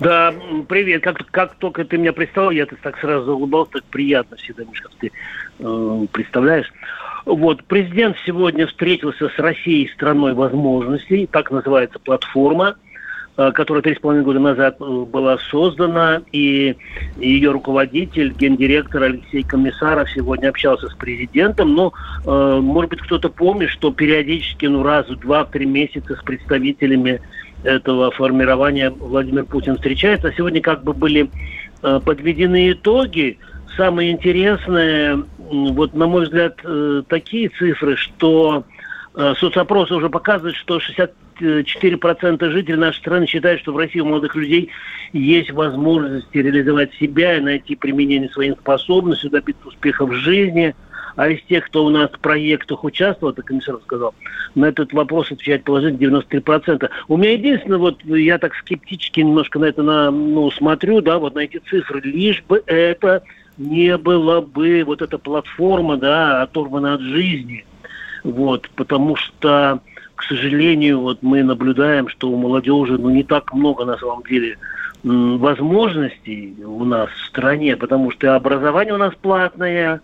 Да, привет. Как, как только ты меня представил, я так сразу улыбался, так приятно всегда, Миш, как ты э, представляешь. Вот, президент сегодня встретился с Россией, страной возможностей, так называется платформа, э, которая три с половиной года назад э, была создана, и ее руководитель, гендиректор Алексей Комиссаров сегодня общался с президентом. Но, э, может быть, кто-то помнит, что периодически, ну, раз в два-три месяца с представителями этого формирования Владимир Путин встречается. Сегодня как бы были э, подведены итоги. Самое интересное, м, вот на мой взгляд, э, такие цифры, что э, соцопросы уже показывают, что 64% жителей нашей страны считают, что в России у молодых людей есть возможность реализовать себя и найти применение своим способностям, добиться успеха в жизни. А из тех, кто у нас в проектах участвовал, это комиссар сказал, на этот вопрос отвечает положительно 93%. У меня единственное, вот я так скептически немножко на это на, ну, смотрю, да, вот на эти цифры, лишь бы это не было бы вот эта платформа, да, оторвана от жизни. Вот, потому что, к сожалению, вот мы наблюдаем, что у молодежи, ну, не так много на самом деле возможностей у нас в стране, потому что образование у нас платное,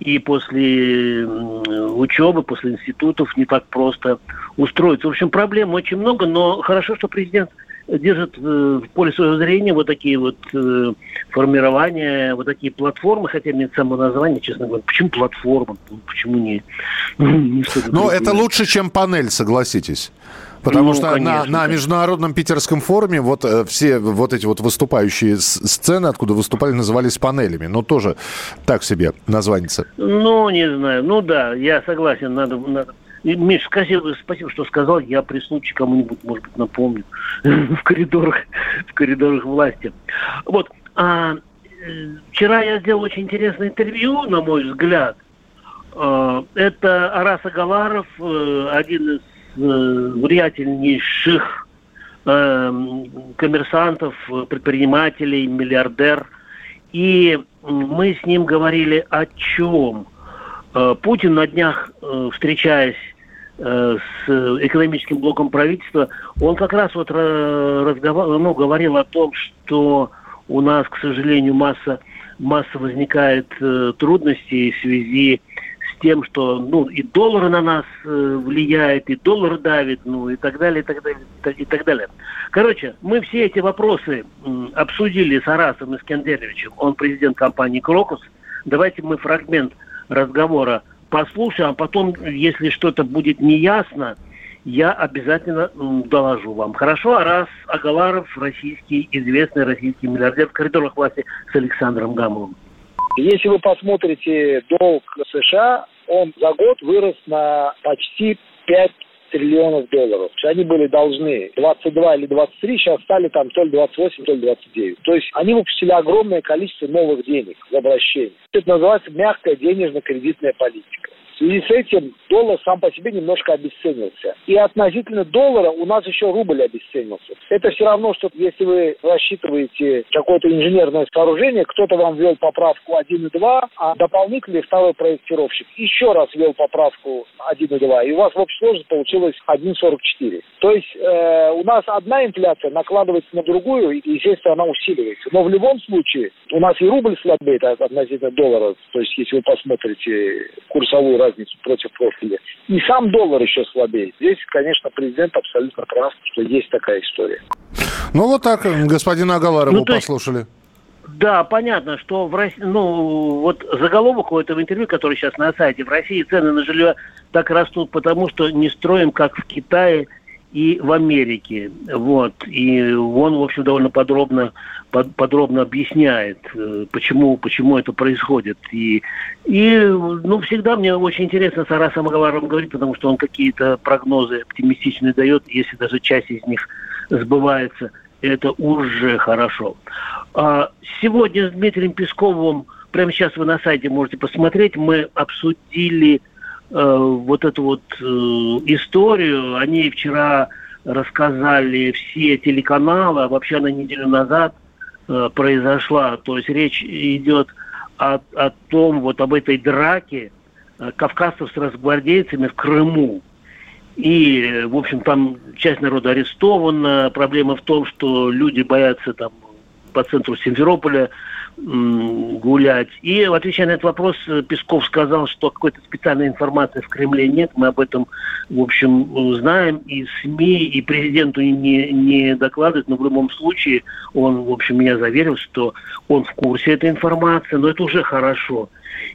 и после учебы, после институтов не так просто устроиться. В общем, проблем очень много, но хорошо, что президент держит э, в поле своего зрения вот такие вот э, формирования, вот такие платформы, хотя нет самого названия, честно говоря. Почему платформа? Ну, Почему не, Но другое? это лучше, чем панель, согласитесь. Потому Ну, что на, конечно, на да. международном питерском форуме вот э, все вот эти вот выступающие сцены, откуда выступали, назывались панелями. Но тоже так себе название. Ну, не знаю. Ну да, я согласен, надо... надо. Миш, спасибо, спасибо, что сказал. Я при случае кому-нибудь, может быть, напомню в коридорах, в коридорах власти. Вот. А, э, вчера я сделал очень интересное интервью, на мой взгляд. А, Это Арас Агаларов, э, один из влиятельнейших э, коммерсантов, э, предпринимателей, миллиардер. И мы с ним говорили о чем? Э, Путин на днях, э, встречаясь э, с экономическим блоком правительства, он как раз вот разговаривал, ну, говорил о том, что у нас, к сожалению, масса, масса возникает э, трудностей в связи с тем, что ну, и доллар на нас э, влияет, и доллар давит, ну и так далее, и так далее, и так- далее. Короче, мы все эти вопросы обсудили с Арасом Искандеровичем. Он президент компании «Крокус». Давайте мы фрагмент разговора послушаем, а потом, если что-то будет неясно, я обязательно доложу вам. Хорошо? Арас Агаларов, российский, известный российский миллиардер в коридорах власти с Александром Гамовым. Если вы посмотрите долг США, он за год вырос на почти 5 триллионов долларов. Они были должны 22 или 23, сейчас стали там то ли 28, то ли 29. То есть они выпустили огромное количество новых денег в обращении. Это называется мягкая денежно-кредитная политика. В связи с этим доллар сам по себе немножко обесценился. И относительно доллара у нас еще рубль обесценился. Это все равно, что если вы рассчитываете какое-то инженерное сооружение, кто-то вам ввел поправку 1 и 2, а дополнительный второй проектировщик еще раз ввел поправку 1 и 2, и у вас в общей сложности получилось 1,44. То есть э, у нас одна инфляция накладывается на другую, и, естественно, она усиливается. Но в любом случае у нас и рубль слабеет от- относительно доллара, то есть если вы посмотрите курсовую разницу против профиля, и сам доллар еще слабеет. Здесь, конечно, президент абсолютно прав, что есть такая история. Ну вот так, господина Агаларова Ну, послушали. Да, понятно, что в России, ну, вот заголовок у этого интервью, который сейчас на сайте, в России цены на жилье так растут, потому что не строим, как в Китае и в Америке. Вот. И он, в общем, довольно подробно, под- подробно объясняет, э, почему, почему это происходит. И, и, ну, всегда мне очень интересно с Арасом Агаларовым говорить, потому что он какие-то прогнозы оптимистичные дает, если даже часть из них сбывается, это уже хорошо. А Сегодня с Дмитрием Песковым прямо сейчас вы на сайте можете посмотреть, мы обсудили вот эту вот э, историю. Они вчера рассказали все телеканалы, а вообще на неделю назад э, произошла. То есть речь идет о, о том, вот об этой драке э, кавказцев с разгвардейцами в Крыму. И, в общем, там часть народа арестована. Проблема в том, что люди боятся там по центру Симферополя гулять. И, отвечая на этот вопрос, Песков сказал, что какой-то специальной информации в Кремле нет. Мы об этом, в общем, знаем. И СМИ, и президенту не, не докладывают. Но в любом случае он, в общем, меня заверил, что он в курсе этой информации. Но это уже хорошо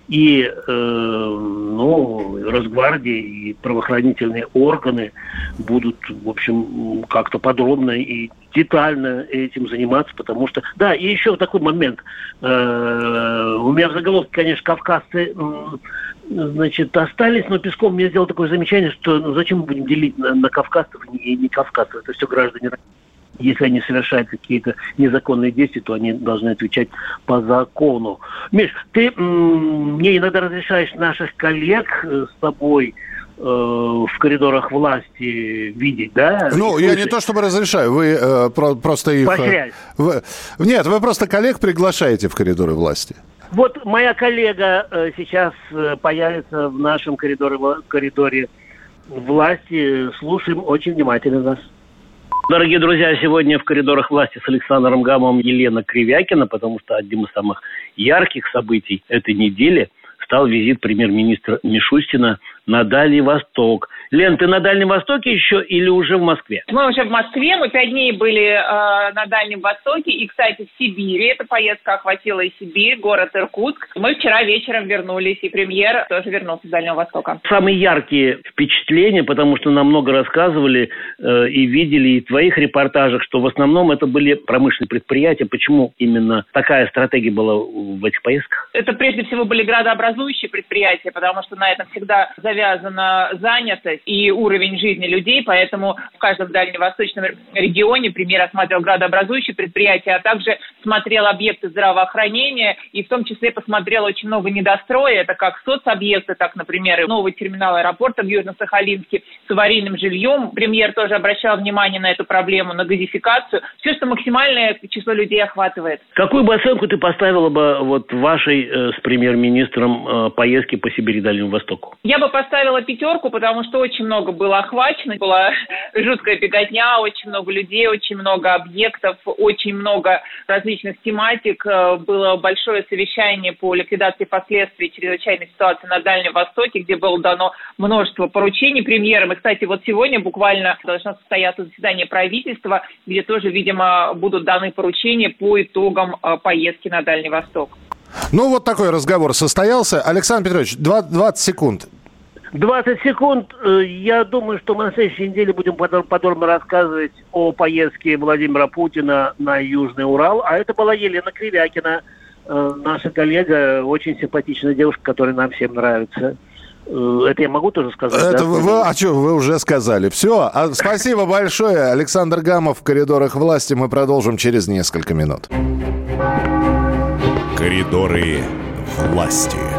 и э, ну, Росгвардия и правоохранительные органы будут, в общем, как-то подробно и детально этим заниматься, потому что... Да, и еще такой момент. Э, у меня в заголовке, конечно, кавказцы значит, остались, но Песков мне сделал такое замечание, что ну, зачем мы будем делить на, на кавказцев и не кавказцев, это все граждане если они совершают какие-то незаконные действия, то они должны отвечать по закону. Миш, ты мне иногда разрешаешь наших коллег э, с тобой э, в коридорах власти видеть, да? Ну, я не то чтобы разрешаю, вы э, про, просто их... Э, вы, нет, вы просто коллег приглашаете в коридоры власти. Вот моя коллега э, сейчас появится в нашем коридоре, коридоре власти. Слушаем очень внимательно нас. Дорогие друзья, сегодня в коридорах власти с Александром Гамом Елена Кривякина, потому что одним из самых ярких событий этой недели стал визит премьер-министра Мишустина на Дальний Восток. Лен, ты на Дальнем Востоке еще или уже в Москве? Мы уже в Москве, мы пять дней были э, на Дальнем Востоке и, кстати, в Сибири. Эта поездка охватила и Сибирь, город Иркутск. Мы вчера вечером вернулись, и премьер тоже вернулся с Дальнего Востока. Самые яркие впечатления, потому что нам много рассказывали э, и видели и в твоих репортажах, что в основном это были промышленные предприятия. Почему именно такая стратегия была в этих поездках? Это прежде всего были градообразующие предприятия, потому что на этом всегда завязана занятость и уровень жизни людей, поэтому в каждом дальневосточном регионе премьер осмотрел градообразующие предприятия, а также смотрел объекты здравоохранения и в том числе посмотрел очень много недостроя, это как соцобъекты, так, например, новый терминал аэропорта в Южно-Сахалинске с аварийным жильем. Премьер тоже обращал внимание на эту проблему, на газификацию. Все, что максимальное число людей охватывает. Какую бы оценку ты поставила бы вот вашей э, с премьер-министром э, поездки по Сибири и Дальнему Востоку? Я бы поставила пятерку, потому что очень много было охвачено, была жуткая беготня, очень много людей, очень много объектов, очень много различных тематик. Э, было большое совещание по ликвидации последствий чрезвычайной ситуации на Дальнем Востоке, где было дано множество поручений премьерам. И, кстати, вот сегодня буквально должно состояться заседание правительства, где тоже, видимо, будут даны поручения по итогам э, поездки на Дальний Восток. Ну, вот такой разговор состоялся. Александр Петрович, 20 секунд. 20 секунд. Э, я думаю, что мы на следующей неделе будем подробно рассказывать о поездке Владимира Путина на Южный Урал. А это была Елена Кривякина, э, наша коллега, очень симпатичная девушка, которая нам всем нравится. Э, это я могу тоже сказать? Это да? вы, а что, вы уже сказали. Все, а, спасибо большое. Александр Гамов в коридорах власти. Мы продолжим через несколько минут. Коридоры власти.